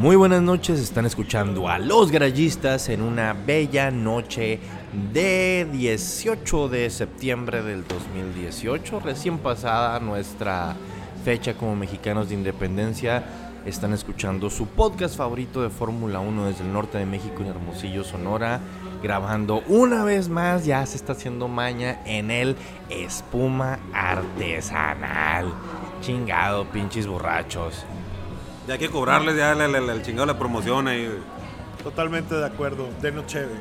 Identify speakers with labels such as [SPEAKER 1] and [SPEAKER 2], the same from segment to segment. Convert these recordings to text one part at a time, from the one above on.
[SPEAKER 1] Muy buenas noches, están escuchando a Los Garayistas en una bella noche de 18 de septiembre del 2018, recién pasada nuestra fecha como mexicanos de independencia. Están escuchando su podcast favorito de Fórmula 1 desde el norte de México en Hermosillo, Sonora, grabando una vez más, ya se está haciendo maña en el espuma artesanal. Chingado, pinches borrachos.
[SPEAKER 2] Ya hay que cobrarles ya el, el, el- el chingado la promoción ahí. güey.
[SPEAKER 3] Totalmente de acuerdo. Denos chévere.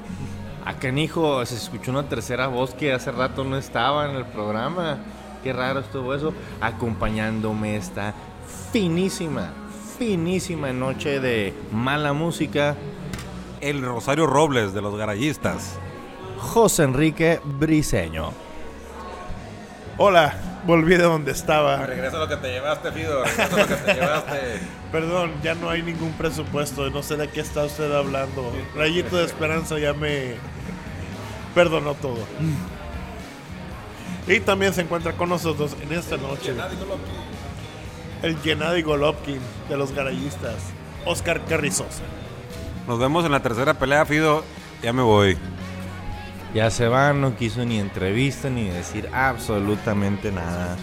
[SPEAKER 1] Acá en hijo se escuchó una tercera voz que hace rato no estaba en el programa. Qué raro estuvo eso. Acompañándome esta finísima, finísima noche de mala música.
[SPEAKER 2] El Rosario Robles de los garayistas.
[SPEAKER 1] José Enrique Briseño.
[SPEAKER 3] Hola, volví de donde estaba.
[SPEAKER 2] Regresa lo que te llevaste, Fido. Regresa lo que te llevaste.
[SPEAKER 3] Perdón, ya no hay ningún presupuesto. No sé de qué está usted hablando. Rayito de Esperanza ya me perdonó todo. Y también se encuentra con nosotros en esta noche el Gennady Golovkin de los garayistas, Oscar Carrizosa.
[SPEAKER 2] Nos vemos en la tercera pelea, Fido. Ya me voy.
[SPEAKER 1] Ya se va, no quiso ni entrevista ni decir absolutamente nada.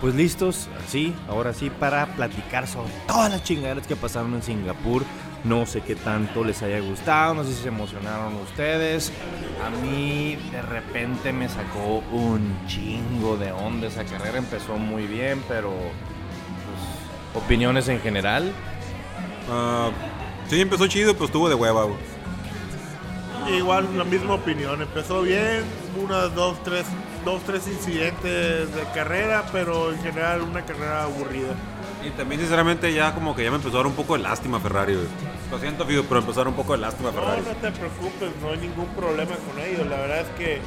[SPEAKER 1] Pues listos, así, ahora sí, para platicar sobre todas las chingaderas que pasaron en Singapur. No sé qué tanto les haya gustado, no sé si se emocionaron ustedes. A mí de repente me sacó un chingo de onda esa carrera. Empezó muy bien, pero pues, opiniones en general.
[SPEAKER 2] Ah, sí, empezó chido, pero estuvo de hueva.
[SPEAKER 3] Igual la misma opinión, empezó bien, unas dos, tres, dos, tres incidentes de carrera, pero en general una carrera aburrida.
[SPEAKER 2] Y también, sinceramente, ya como que ya me empezó a dar un poco de lástima Ferrari, güey. Lo siento, Fido, pero empezó a dar un poco de lástima
[SPEAKER 3] No,
[SPEAKER 2] Ferrari.
[SPEAKER 3] no te preocupes, no hay ningún problema con ellos. La verdad es que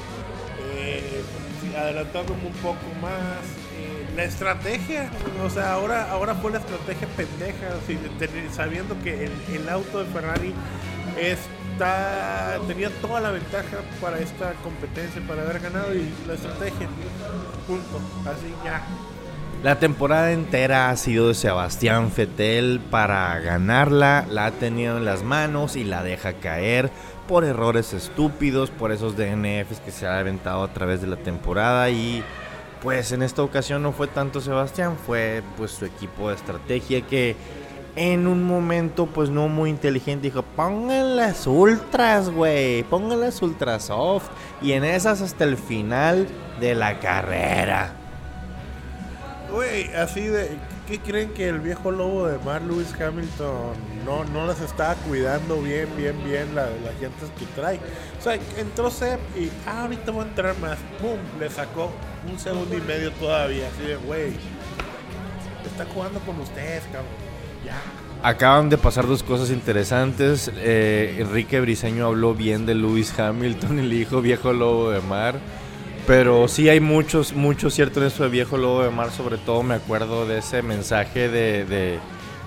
[SPEAKER 3] eh, un poco más, eh, la estrategia, o sea, ahora, ahora fue la estrategia pendeja, así, sabiendo que el, el auto de Ferrari está, tenía toda la ventaja para esta competencia, para haber ganado y la estrategia, punto, así ya.
[SPEAKER 1] La temporada entera ha sido de Sebastián Fettel para ganarla, la ha tenido en las manos y la deja caer por errores estúpidos, por esos DNFs que se ha aventado a través de la temporada. Y pues en esta ocasión no fue tanto Sebastián, fue pues su equipo de estrategia que en un momento pues no muy inteligente dijo, pongan las ultras, güey, pongan las ultras soft y en esas hasta el final de la carrera.
[SPEAKER 3] Güey, así de. ¿Qué creen que el viejo lobo de Mar Lewis Hamilton no, no las estaba cuidando bien, bien, bien la- las llantas que trae? O sea, entró Seb y ah, ahorita voy a entrar más. ¡Pum! Le sacó un segundo y medio todavía. Así de, güey. Está jugando con ustedes, cabrón.
[SPEAKER 1] Acaban de pasar dos cosas interesantes. Eh, Enrique Briseño habló bien de Lewis Hamilton y le dijo viejo lobo de mar. Pero sí hay muchos, mucho cierto en eso de viejo lobo de mar. Sobre todo me acuerdo de ese mensaje de, de,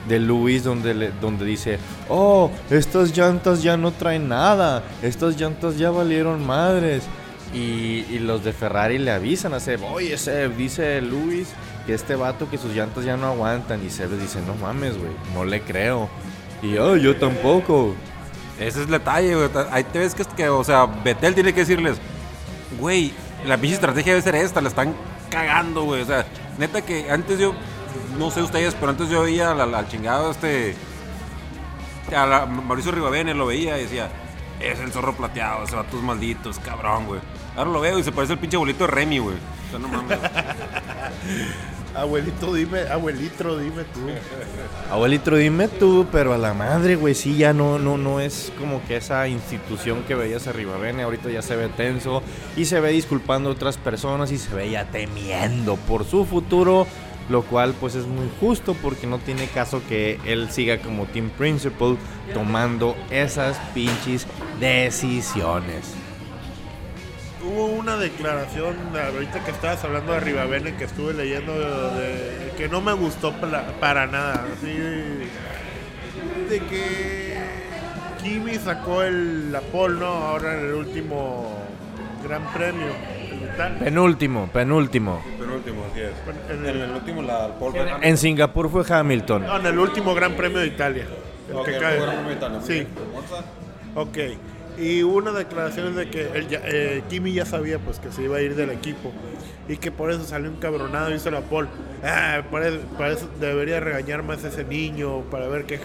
[SPEAKER 1] de Lewis donde, donde dice, oh, estas llantas ya no traen nada. Estas llantas ya valieron madres. Y, los de Ferrari le avisan Seb, oye Seb, dice Luis que este vato que sus llantas ya no aguantan. Y le dice, no mames, güey, no le creo. Y oh, yo tampoco.
[SPEAKER 2] Ese es el detalle, güey. Ahí te ves que, que, o sea, Betel tiene que decirles, güey, la pinche estrategia debe ser esta, la están cagando, güey. O sea, neta que antes yo, no sé ustedes, pero antes yo veía al chingado este, a la- Mauricio Rivavene lo veía y decía, es el zorro plateado, ese vato es maldito, es cabrón, güey. Ahora lo veo y se parece al pinche bolito de Remy, güey. O sea, no mames.
[SPEAKER 3] Abuelito, dime, abuelito, dime tú.
[SPEAKER 1] Abuelito, dime tú, pero a la madre, güey, sí, ya no, no, no es como que esa institución que veías arriba, ven, ahorita ya se ve tenso y se ve disculpando a otras personas y se ve ya temiendo por su futuro, lo cual pues es muy justo porque no tiene caso que él siga como team principal tomando esas pinches decisiones.
[SPEAKER 3] Hubo una declaración ahorita que estabas hablando de Rivavene que estuve leyendo de, de- que no me gustó para, para nada. Así de que Kimi sacó el, la pole, ¿no? Ahora en el último Gran Premio. el.
[SPEAKER 1] Penúltimo, penúltimo.
[SPEAKER 2] Pero último, así es.
[SPEAKER 3] En
[SPEAKER 2] En
[SPEAKER 3] el-
[SPEAKER 2] último, la Paul
[SPEAKER 1] En Singapur fue Hamilton.
[SPEAKER 3] No, en el último Gran Premio de Italia. El
[SPEAKER 2] Ok,
[SPEAKER 3] que
[SPEAKER 2] el
[SPEAKER 3] cae.
[SPEAKER 2] Gran Premio de Italia,
[SPEAKER 3] Sí, ok. Y una declaración de que ya- eh, Kimi ya sabía pues que se iba a ir del equipo y que por eso salió encabronado y hizo la Paul. Ah, para, debería regañar más a ese niño para ver que,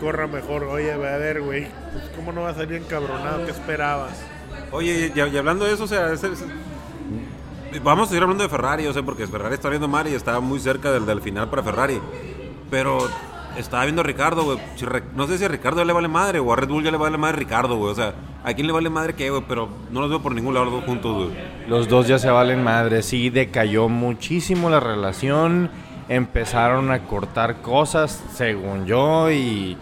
[SPEAKER 3] corra mejor. Oye, a ver, güey, pues, ¿cómo no va a salir encabronado? ¿Qué esperabas?
[SPEAKER 2] Oye, y, hablando de eso, o sea, vamos a seguir hablando de Ferrari, o sea, porque Ferrari está viendo mal y está muy cerca del, final para Ferrari. Pero estaba viendo a Ricardo, güey. No sé si a Ricardo le vale madre o a Red Bull ya le vale madre Ricardo, güey. O sea, ¿a quién le vale madre qué, güey? Pero no los veo por ningún lado juntos, güey.
[SPEAKER 1] Los dos ya se valen madre. Sí, decayó muchísimo la relación. Empezaron a cortar cosas, según yo, y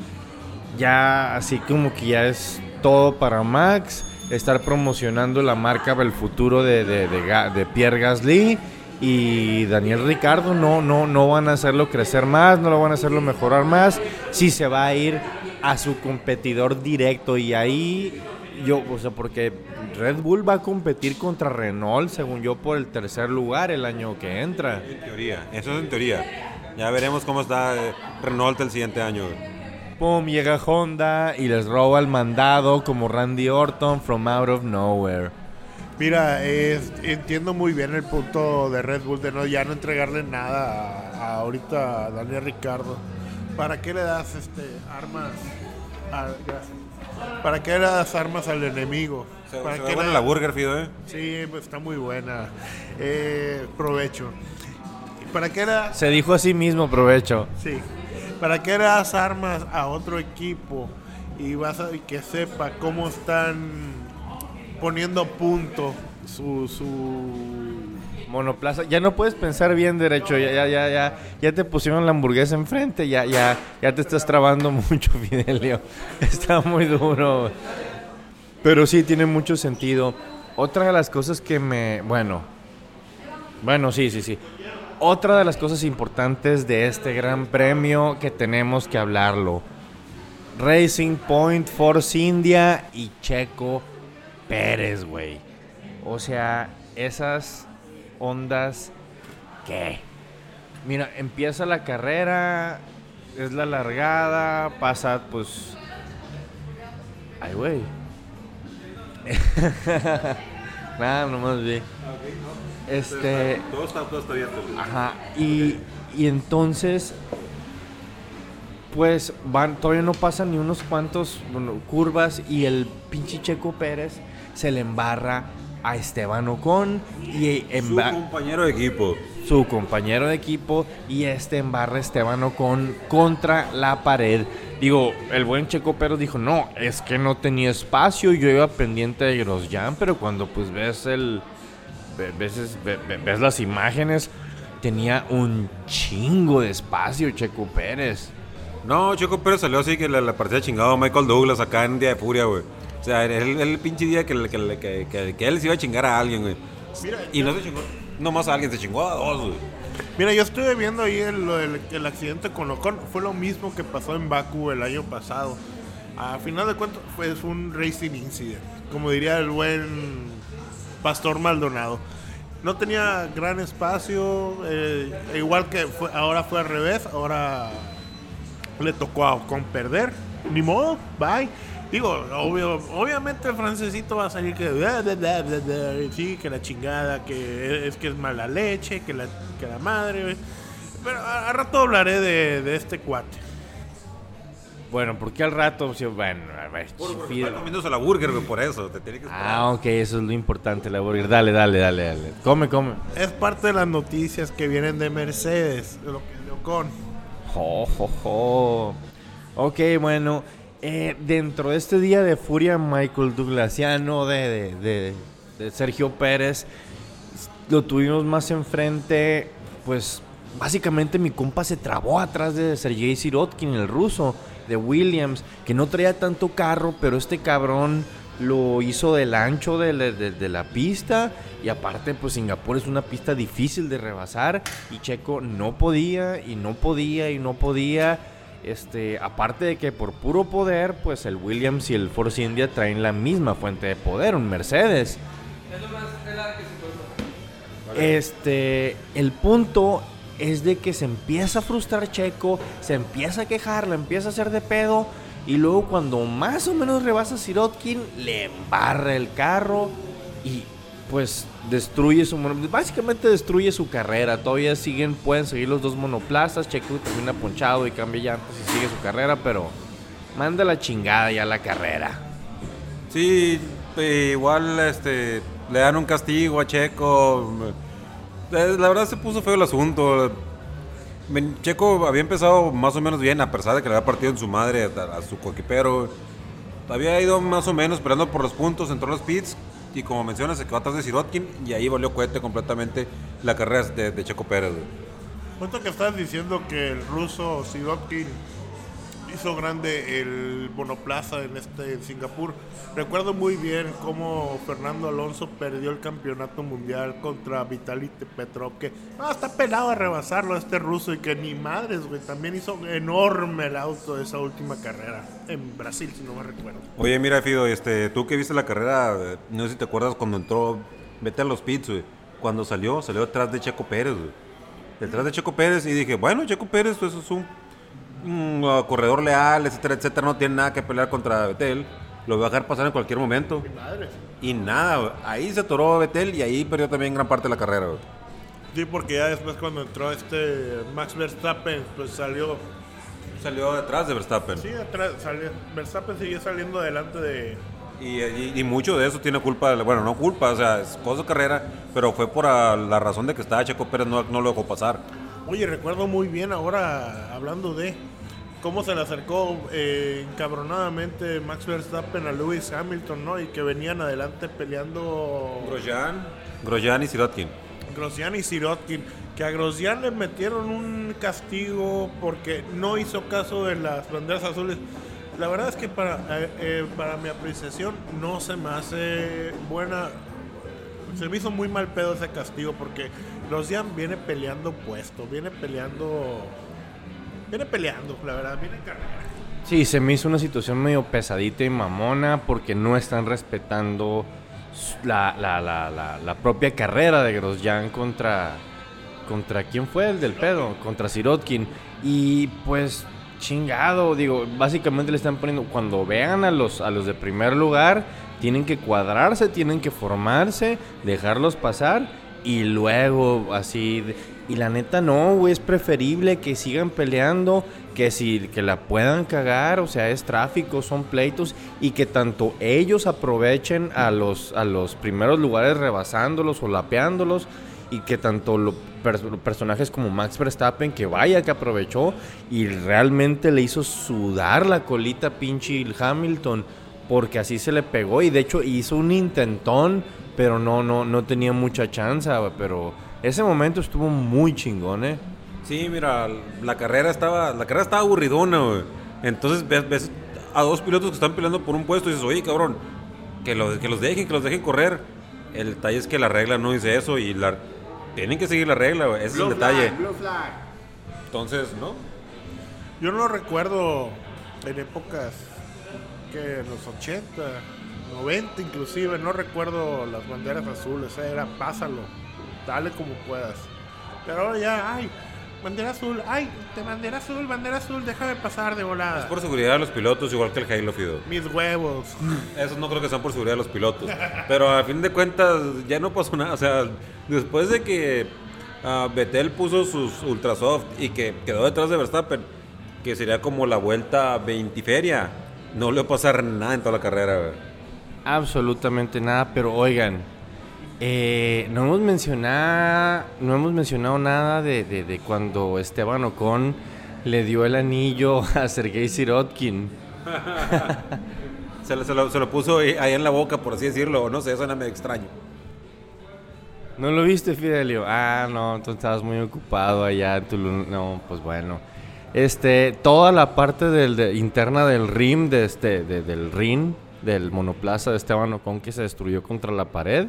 [SPEAKER 1] ya así como que ya es todo para Max. Estar promocionando la marca del futuro de, de, Pierre Gasly y Daniel Ricardo no, no, no van a hacerlo crecer más, no lo van a hacerlo mejorar más. Sí se va a ir a su competidor directo y ahí yo, o sea, porque Red Bull va a competir contra Renault, según yo, por el tercer lugar el año que entra.
[SPEAKER 2] En teoría, eso es en teoría. Ya veremos cómo está eh, Renault el siguiente año.
[SPEAKER 1] Pum, llega Honda y les roba el mandado como Randy Orton from out of nowhere.
[SPEAKER 3] Mira, es- entiendo muy bien el punto de Red Bull de no ya no entregarle nada a, a ahorita a Daniel Ricardo. ¿Para qué le das este armas? a- gracias. ¿Para qué le das armas al enemigo?
[SPEAKER 2] Se,
[SPEAKER 3] ¿Para
[SPEAKER 2] se
[SPEAKER 3] qué
[SPEAKER 2] buena la burger, Fido, ¿eh?
[SPEAKER 3] Sí, pues está muy buena. Eh, provecho. ¿Para qué das?
[SPEAKER 1] Se dijo a sí mismo, provecho.
[SPEAKER 3] Sí. ¿Para qué le das armas a otro equipo y vas a que sepa cómo están poniendo a punto su su
[SPEAKER 1] Monoplaza, ya no puedes pensar bien derecho, ya, ya, ya, ya, ya te pusieron la hamburguesa enfrente, ya, ya, ya te estás trabando mucho, Fidelio. Está muy duro. Pero sí, tiene mucho sentido. Otra de las cosas que me, bueno, bueno, sí, sí, sí. Otra de las cosas importantes de este gran premio que tenemos que hablarlo. Racing Point, Force India y Checo Pérez, güey. O sea, esas ondas, ¿qué? Mira, empieza la carrera, es la largada, pasa pues... Ay, güey. Nada, nomás vi. Este...
[SPEAKER 2] Todo está, todo está abierto.
[SPEAKER 1] Ajá, y, y entonces, pues van, todavía no pasan ni unos cuantos bueno, curvas y el pinche Checo Pérez se le embarra a Esteban Ocon y
[SPEAKER 2] Su compañero de equipo.
[SPEAKER 1] su compañero de equipo y este embarra Esteban Ocon contra la pared. Digo, el buen Checo Pérez dijo, no, es que no tenía espacio, yo iba pendiente de Grosjean, pero cuando pues ves el... ve- Ves, ve- ve- ves las imágenes, tenía un chingo de espacio Checo Pérez.
[SPEAKER 2] No, Checo Pérez salió así que le parecía chingado a Michael Douglas acá en Día de Furia, güey. O sea, era el, el pinche día que, que, que, él se iba a chingar a alguien, güey.
[SPEAKER 3] Mira,
[SPEAKER 2] y no se chingó, no más a alguien, se chingó a dos, güey.
[SPEAKER 3] Mira, yo estuve viendo ahí el, el- el accidente con Ocon. Fue lo mismo que pasó en Baku el año pasado. A final de cuentas, fue un racing incident. Como diría el buen Pastor Maldonado. No tenía gran espacio. eh, igual que fue- ahora fue al revés. Ahora le tocó a Ocon perder. Ni modo, bye. Digo, obvio, obviamente el francesito va a salir que bla, bla, bla, bla, bla, sí, que la chingada, que es que es mala leche, que la, que la madre. Pero a, a rato hablaré de, de este cuate.
[SPEAKER 1] Bueno, porque al rato, bueno, a ver, Fidel-
[SPEAKER 2] Está comiéndose la burger, güey, por eso. Te tiene que esperar.
[SPEAKER 1] Ah, ok, eso es lo importante, la burger. Dale, dale, dale, dale. Come, come.
[SPEAKER 3] Es parte de las noticias que vienen de Mercedes, de lo que de Ocon.
[SPEAKER 1] Jo, jo, jo. Ok, bueno. Eh, dentro de este día de furia, Michael Douglasiano de, Sergio Pérez, lo tuvimos más enfrente. Pues básicamente mi compa se trabó atrás de Sergei Sirotkin, el ruso de Williams, que no traía tanto carro, pero este cabrón lo hizo del ancho de, la- de la pista y aparte pues Singapur es una pista difícil de rebasar y Checo no podía y no podía y no podía este aparte de que por puro poder pues el Williams y el Force India traen la misma fuente de poder un Mercedes Este, el punto es de que se empieza a frustrar Checo, se empieza a quejar, le empieza a hacer de pedo. Y luego cuando más o menos rebasa Sirotkin, le embarra el carro y pues destruye su básicamente destruye su carrera. Todavía siguen, pueden seguir los dos monoplazas. Checo termina ponchado y cambia llantas y sigue su carrera, pero manda la chingada ya la carrera.
[SPEAKER 2] Sí, eh, igual este le dan un castigo a Checo. Eh, La verdad se puso feo el asunto. Checo había empezado más o menos bien, a pesar de que le había partido en su madre a, su coequipero. Había ido más o menos esperando por los puntos, entró a los pits y como mencionas se quedó atrás de Sirotkin y ahí valió cohete completamente la carrera de, de Checo Pérez.
[SPEAKER 3] Punto que estás diciendo que el ruso Sirotkin hizo grande el monoplaza en este en Singapur. Recuerdo muy bien cómo Fernando Alonso perdió el campeonato mundial contra Vitaly Petrov, que está pelado a rebasarlo a este ruso y que ni madres, güey, también hizo enorme el auto esa última carrera en Brasil, si no me recuerdo.
[SPEAKER 2] Oye, mira, Fido, este, tú que viste la carrera, eh, no sé si te acuerdas cuando entró, vete a los pits, güey. Cuando salió, salió detrás de Checo Pérez, güey. Detrás de Checo Pérez y dije, bueno, Checo Pérez, pues es un, uh, corredor leal, etcétera, etcétera, no tiene nada que pelear contra Betel. Lo voy a dejar pasar en cualquier momento. Y nada, ahí se atoró Betel y ahí perdió también gran parte de la carrera, güey.
[SPEAKER 3] Sí, porque ya después cuando entró este Max Verstappen, pues salió
[SPEAKER 2] Salió detrás de Verstappen.
[SPEAKER 3] Sí, atrás, salió- Verstappen siguió saliendo adelante de...
[SPEAKER 2] Y, y- y mucho de eso tiene culpa, bueno, no culpa, o sea, es cosa de carrera, pero fue por la razón de que estaba Checo Pérez, no, no lo dejó pasar.
[SPEAKER 3] Oye, recuerdo muy bien ahora, hablando de cómo se le acercó eh, encabronadamente Max Verstappen a Lewis Hamilton, ¿no? Y que venían adelante peleando
[SPEAKER 2] Grosjean. Grosjean y Sirotkin.
[SPEAKER 3] Grosjean y Sirotkin. Que a Grosjean le metieron un castigo porque no hizo caso de las banderas azules. La verdad es que para, eh, eh, para mi apreciación no se me hace buena. Se me hizo muy mal pedo ese castigo porque Grosjean viene peleando puesto, viene peleando. Viene peleando, la verdad, viene en carrera.
[SPEAKER 1] Sí, se me hizo una situación medio pesadita y mamona porque no están respetando la, la, la, la propia carrera de Grosjean contra... ¿Contra quién fue el del pedo? Contra Sirotkin. Y pues chingado, digo, básicamente le están poniendo, cuando vean a los, a los de primer lugar, tienen que cuadrarse, tienen que formarse, dejarlos pasar y luego así... y la neta no, güey, es preferible que sigan peleando, que si que la puedan cagar, o sea, es tráfico, son pleitos y que tanto ellos aprovechen a los a los primeros lugares rebasándolos o lapeándolos y que tanto los personajes como Max Verstappen que vaya que aprovechó y realmente le hizo sudar la colita pinche Hamilton porque así se le pegó y de hecho hizo un intentón, pero no no no tenía mucha chance, pero ese momento estuvo muy chingón, ¿eh?
[SPEAKER 2] Sí, mira, la carrera estaba, la carrera estaba aburridona, güey. Entonces ves, ves a dos pilotos que están peleando por un puesto y dices, oye, cabrón, que, lo- que los dejen, que los dejen correr. El detalle es que la regla no dice eso y la, tienen que seguir la regla, güey. Ese es el detalle. Entonces, ¿no?
[SPEAKER 3] Yo no recuerdo en épocas que en los 80, 90 inclusive, no recuerdo las banderas azules, eh, era pásalo, dale como puedas. Pero ahora ya, ay, bandera azul, ay, te bandera azul, bandera azul, déjame pasar de volada.
[SPEAKER 2] Es por seguridad de los pilotos, igual que el Halo Fido.
[SPEAKER 3] Mis huevos.
[SPEAKER 2] Eso no creo que sean por seguridad de los pilotos. Pero a fin de cuentas ya no pasó nada. O sea, después de que ah, Vettel puso sus Ultrasoft y que quedó detrás de Verstappen, que sería como la vuelta 20 feria, no le va a pasar nada en toda la carrera. güey.
[SPEAKER 1] Absolutamente nada, pero oigan, eh, no hemos mencionado, no hemos mencionado nada de, de- de cuando Esteban Ocon le dio el anillo a Sergei Sirotkin.
[SPEAKER 2] Se, lo- se lo, se lo puso ahí en la boca, por así decirlo. o No sé, suena medio extraño.
[SPEAKER 1] ¿No lo viste, Fidelio? Ah, no, tú estabas muy ocupado allá en Tulum. No, pues bueno. Este, toda la parte del, de- interna del rim, de este, de- del ring, del monoplaza de Esteban Ocon que se destruyó contra la pared,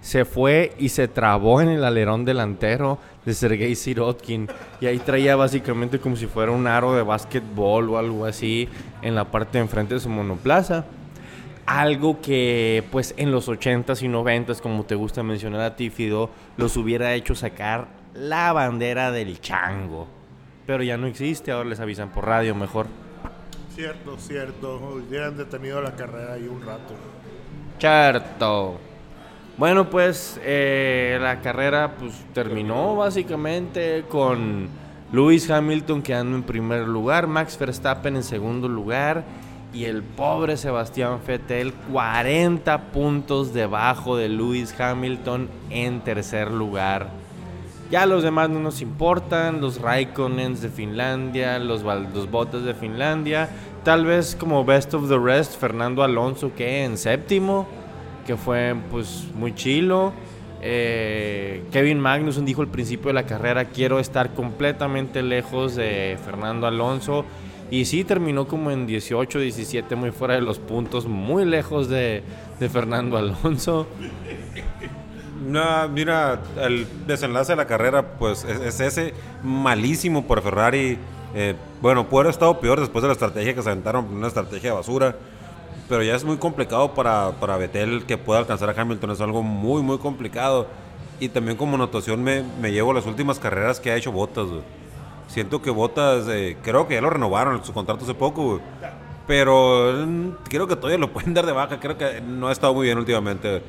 [SPEAKER 1] se fue y se trabó en el alerón delantero de Sergei Sirotkin. Y ahí traía básicamente como si fuera un aro de básquetbol o algo así en la parte de enfrente de su monoplaza. algo que pues en los 80s y 90s, como te gusta mencionar a ti, Fido, los hubiera hecho sacar la bandera del chango. Pero ya no existe, ahora les avisan por radio mejor.
[SPEAKER 3] Cierto, cierto. Hubieran detenido la carrera ahí un rato.
[SPEAKER 1] Cierto. Bueno, pues eh, la carrera pues terminó básicamente con Lewis Hamilton quedando en primer lugar, Max Verstappen en segundo lugar y el pobre Sebastián Vettel 40 puntos debajo de Lewis Hamilton en tercer lugar. Ya los demás no nos importan, los Raikkonens de Finlandia, los, los de Finlandia, tal vez como best of the rest Fernando Alonso que en séptimo, que fue pues muy chilo. Eh, Kevin Magnussen dijo al principio de la carrera, quiero estar completamente lejos de Fernando Alonso. Y sí, terminó como en 18, 17, muy fuera de los puntos, muy lejos de, Fernando Alonso.
[SPEAKER 2] No, mira, el desenlace de la carrera, pues es, ese malísimo por Ferrari. Eh, bueno, puede haber estado peor después de la estrategia que se aventaron, una estrategia de basura. Pero ya es muy complicado para, para Vettel que pueda alcanzar a Hamilton. Es algo muy, muy complicado. Y también como notación me, me llevo las últimas carreras que ha hecho Bottas. Siento que Bottas, eh, creo que ya lo renovaron su contrato hace poco. Pero mm, creo que todavía lo pueden dar de baja. Creo que no ha estado muy bien últimamente.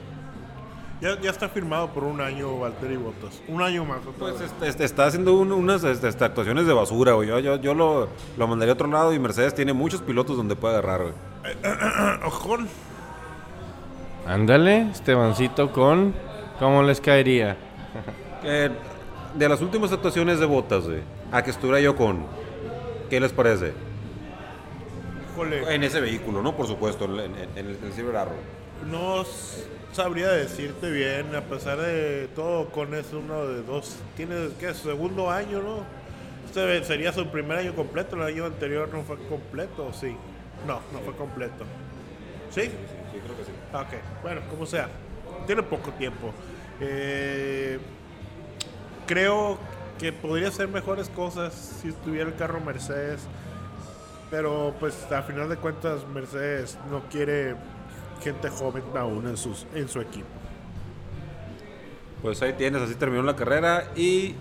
[SPEAKER 3] Ya, ya está firmado por un año Valtteri Bottas. Un año más.
[SPEAKER 2] Pues este, este, está haciendo unas este, este, actuaciones de basura, güey. Yo, yo, yo lo, lo, mandaría a otro lado y Mercedes tiene muchos pilotos donde puede agarrar, güey.
[SPEAKER 3] Ojón.
[SPEAKER 1] Ándale, Estebancito con... ¿Cómo les caería?
[SPEAKER 2] Eh, de las últimas actuaciones de Botas, a que estuviera yo con... ¿Qué les parece?
[SPEAKER 3] Híjole.
[SPEAKER 2] En ese vehículo, ¿no? Por supuesto, en, en, en el, el Silver Arrow.
[SPEAKER 3] No sabría decirte bien, a pesar de todo, con es uno de dos, tiene que segundo año, ¿no? Este sería su primer año completo, el año anterior no fue completo, sí. No, no fue completo. ¿Sí?
[SPEAKER 2] Sí, creo que sí.
[SPEAKER 3] Ok, bueno, como sea, tiene poco tiempo. Eh, creo que podría hacer mejores cosas si estuviera el carro Mercedes, pero pues a final de cuentas Mercedes no quiere gente joven aún en, sus, en su equipo.
[SPEAKER 2] Pues ahí tienes, así terminó la carrera y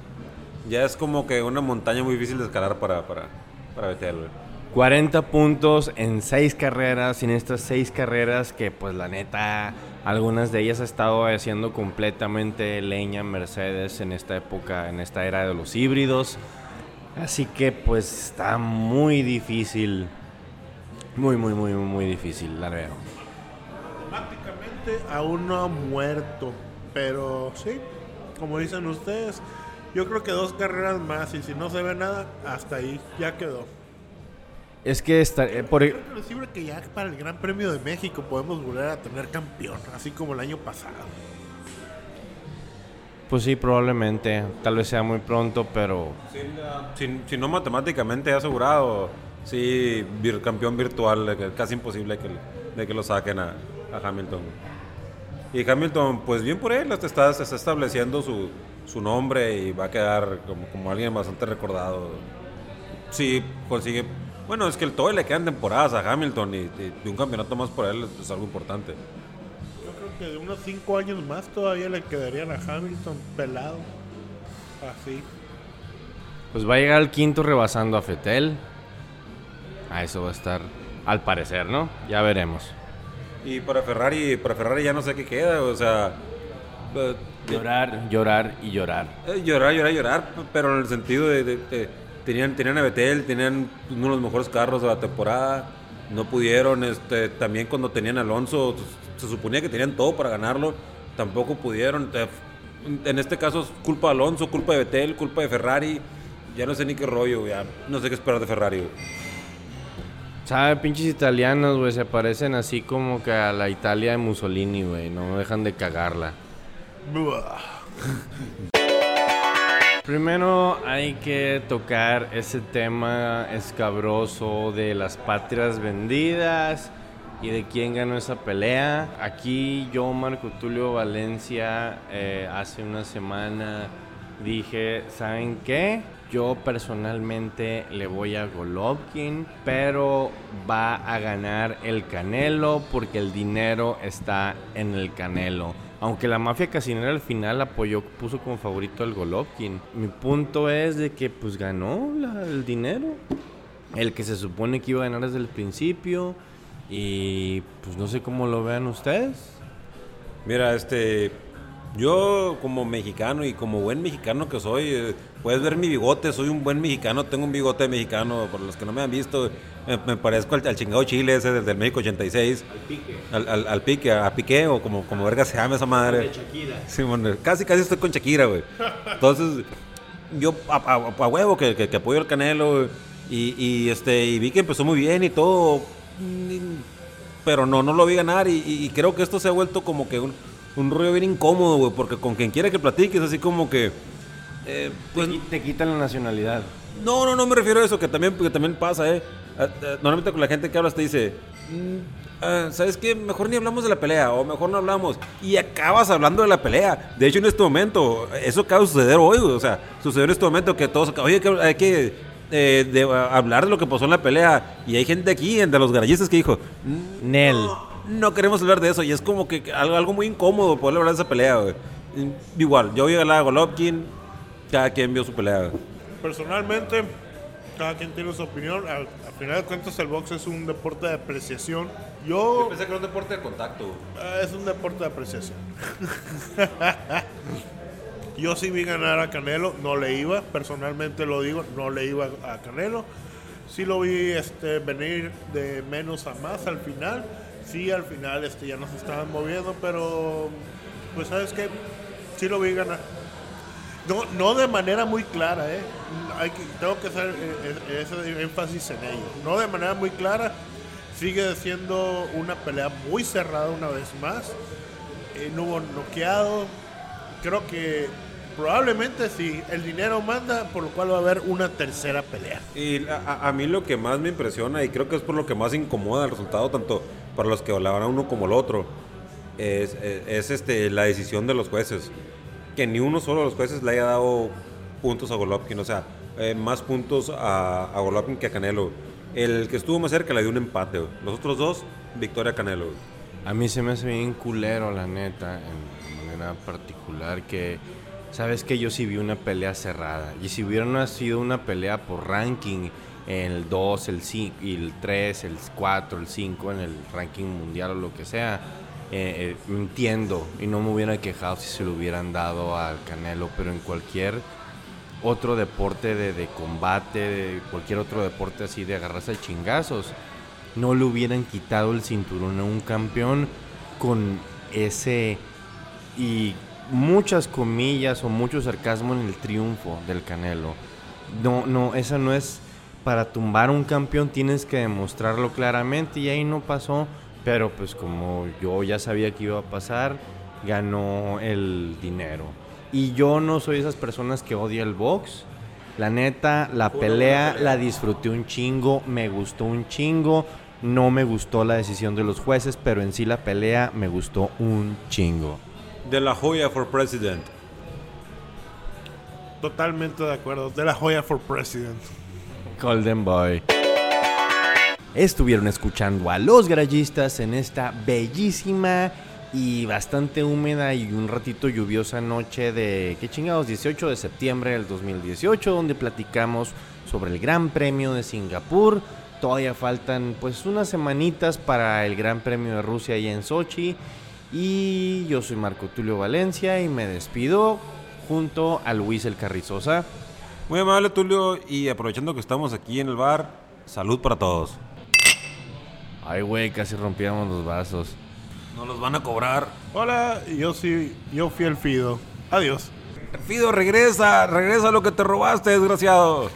[SPEAKER 2] ya es como que una montaña muy difícil de escalar para, para, para güey.
[SPEAKER 1] 40 puntos en 6 carreras, en estas 6 carreras que pues la neta, algunas de ellas ha estado haciendo completamente leña Mercedes en esta época, en esta era de los híbridos. Así que pues está muy difícil, muy, muy, muy, muy difícil, la veo.
[SPEAKER 3] Prácticamente aún no ha muerto, pero sí, como dicen ustedes, yo creo que dos carreras más y si no se ve nada, hasta ahí ya quedó.
[SPEAKER 1] Es que está, eh, por,
[SPEAKER 3] Creo que es posible que ya para el Gran Premio de México podemos volver a tener campeón, así como el año pasado.
[SPEAKER 1] pues sí, probablemente, tal vez sea muy pronto, pero
[SPEAKER 2] Si, si no matemáticamente asegurado, sí, vir- campeón virtual, casi imposible que, de que lo saquen a, a Hamilton. Y Hamilton, pues bien por él, está, se está estableciendo su, su nombre y va a quedar como, como alguien bastante recordado. Sí, consigue... Bueno, es que el todo le quedan temporadas a Hamilton y, y de un campeonato más por él es algo importante.
[SPEAKER 3] Yo creo que de unos cinco años más todavía le quedarían a Hamilton pelado. Así.
[SPEAKER 1] pues va a llegar al quinto rebasando a Fetel. A eso va a estar, al parecer, ¿no? Ya veremos.
[SPEAKER 2] Y para Ferrari, para Ferrari ya no sé qué queda, o sea... eh,
[SPEAKER 1] Llorar, llorar y llorar.
[SPEAKER 2] Eh, llorar, llorar, llorar, pero en el sentido de, de- de- tenían, tenían a Betel, tenían uno de los mejores carros de la temporada, no pudieron, este, también cuando tenían a Alonso, se suponía que tenían todo para ganarlo, tampoco pudieron. En este caso es culpa de Alonso, culpa de Betel, culpa de Ferrari, ya no sé ni qué rollo, ya no sé qué esperar de Ferrari. güey.
[SPEAKER 1] ¿Sabe? Pinches italianos, güey, se parecen así como que a la Italia de Mussolini, güey. No dejan de cagarla. Primero hay que tocar ese tema escabroso de las patrias vendidas y de quién ganó esa pelea. Aquí yo, Marco Tulio Valencia, eh, hace una semana dije, ¿saben qué? Yo personalmente le voy a Golovkin, pero va a ganar el Canelo porque el dinero está en el Canelo. Aunque la mafia casinera al final apoyó, puso como favorito al Golovkin. Mi punto es de que pues ganó el dinero. El que se supone que iba a ganar desde el principio. Y pues no sé cómo lo vean ustedes.
[SPEAKER 2] Mira, este. Yo, como mexicano y como buen mexicano que soy, eh, puedes ver mi bigote, soy un buen mexicano, tengo un bigote mexicano, por los que no me han visto, me, me parezco al, al chingado Chile ese del, del México 86. Al pique. Al, al, al pique, a pique, o como, como verga se llama esa madre. Sí, bueno, casi, casi estoy con Shakira, güey. Entonces, yo a, a- a huevo que, que, que apoyo al Canelo, y, y, este, y vi que empezó muy bien y todo, mm, pero no, no lo vi ganar y, y- creo que esto se ha vuelto como que un, un rollo bien incómodo, güey, porque con quien quiera que platiques, así como que... eh, pues,
[SPEAKER 1] Te qui- te quitan la nacionalidad.
[SPEAKER 2] no, no, no me refiero a eso, que también, que también pasa, ¿eh? Ah, ah, Normalmente con la gente que hablas te dice, "Mm, ah, ¿sabes qué? Mejor ni hablamos de la pelea, o mejor no hablamos. Y acabas hablando de la pelea. De hecho, en este momento, eso acaba de suceder hoy. O sea, sucedió en este momento que todos, oye, que hay que eh, de- hablar de lo que pasó en la pelea. Y hay gente aquí, de los garallistas, que dijo, "Mm,
[SPEAKER 1] Nel.
[SPEAKER 2] no, no queremos hablar de eso. Y es como que algo, algo muy incómodo poder hablar de esa pelea, güey. Igual, yo voy a ganar a Golovkin, cada quien vio su pelea, güey.
[SPEAKER 3] Personalmente, cada quien tiene su opinión. Al, al final de cuentas, el box es un deporte de apreciación. Yo,
[SPEAKER 2] pensé que era un deporte de contacto,
[SPEAKER 3] Ah, es un deporte de apreciación. Yo sí vi ganar a Canelo, no le iba, personalmente lo digo, no le iba a Canelo. Sí lo vi este, venir de menos a más al final. Sí, al final este, ya no se estaban moviendo, pero pues sabes que sí lo vi ganar. No, no de manera muy clara, ¿eh? Tengo que hacer eh, eh, ese énfasis en ello. No de manera muy clara, sigue siendo una pelea muy cerrada una vez más. Eh, no hubo noqueado. Creo que probablemente sí, el dinero manda, por lo cual va a haber una tercera pelea.
[SPEAKER 2] Y a, a- mí lo que más me impresiona, y creo que es por lo que más incomoda el resultado, tanto para los que a uno como el otro, es, es- es, este, la decisión de los jueces. Que ni uno solo de los jueces le haya dado puntos a Golovkin, o sea, eh, más puntos a, a Golovkin que a Canelo. El que estuvo más cerca le dio un empate. Los otros dos, victoria Canelo.
[SPEAKER 1] A mí se me hace bien culero, la neta, en de manera particular, que sabes que yo sí vi una pelea cerrada. Y si hubiera sido una pelea por ranking, el 2, el 5, y el 3, el 4, el 5 en el ranking mundial o lo que sea, eh, eh, entiendo y no me hubiera quejado si se lo hubieran dado al Canelo, pero en cualquier otro deporte de, combate, de cualquier otro deporte así de agarrarse a chingazos, no le hubieran quitado el cinturón a un campeón con ese y muchas comillas o mucho sarcasmo en el triunfo del Canelo. No, no, esa no es para tumbar un campeón tienes que demostrarlo claramente y ahí no pasó, pero pues como yo ya sabía que iba a pasar, ganó el dinero. Y yo no soy de esas personas que odia el box. La neta, la pelea la disfruté un chingo, me gustó un chingo. No me gustó la decisión de los jueces, pero en sí la pelea me gustó un chingo.
[SPEAKER 2] De la Joya for President.
[SPEAKER 3] Totalmente de acuerdo. De la joya for president.
[SPEAKER 1] Golden Boy. Estuvieron escuchando a los garayistas en esta bellísima y bastante húmeda y un ratito lluviosa noche de, ¿qué chingados? 18 de septiembre del 2018, donde platicamos sobre el Gran Premio de Singapur. Todavía faltan pues unas semanitas para el Gran Premio de Rusia allá en Sochi. Y yo soy Marco Tulio Valencia y me despido junto a Luis El Carrizosa.
[SPEAKER 2] Muy amable, Tulio. Y aprovechando que estamos aquí en el bar, salud para todos.
[SPEAKER 1] Ay, güey, casi rompíamos los vasos.
[SPEAKER 2] No los van a cobrar.
[SPEAKER 3] Hola, yo sí, yo fui el Fido. Adiós.
[SPEAKER 2] Fido, regresa, regresa lo que te robaste, desgraciado.